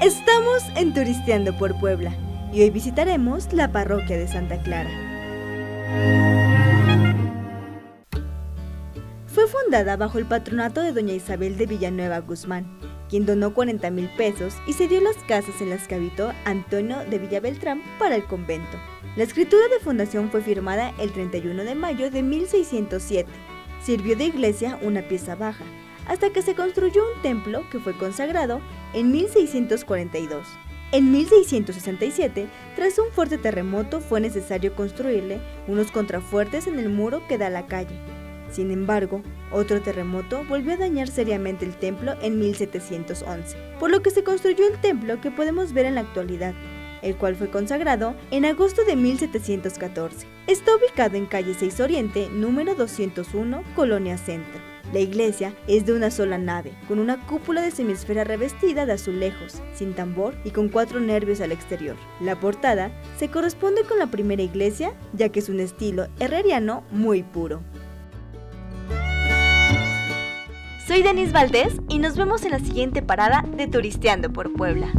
Estamos en Turisteando por Puebla y hoy visitaremos la parroquia de Santa Clara. Fue fundada bajo el patronato de doña Isabel de Villanueva Guzmán, quien donó 40 mil pesos y cedió las casas en las que habitó Antonio de Villabeltrán para el convento. La escritura de fundación fue firmada el 31 de mayo de 1607. Sirvió de iglesia una pieza baja, hasta que se construyó un templo que fue consagrado en 1642. En 1667, tras un fuerte terremoto, fue necesario construirle unos contrafuertes en el muro que da a la calle. Sin embargo, otro terremoto volvió a dañar seriamente el templo en 1711, por lo que se construyó el templo que podemos ver en la actualidad, el cual fue consagrado en agosto de 1714. Está ubicado en calle 6 Oriente, número 201, Colonia Centro. La iglesia es de una sola nave, con una cúpula de semisfera revestida de azulejos, sin tambor y con cuatro nervios al exterior. La portada se corresponde con la primera iglesia, ya que es un estilo herreriano muy puro. Soy Denis Valdés y nos vemos en la siguiente parada de Turisteando por Puebla.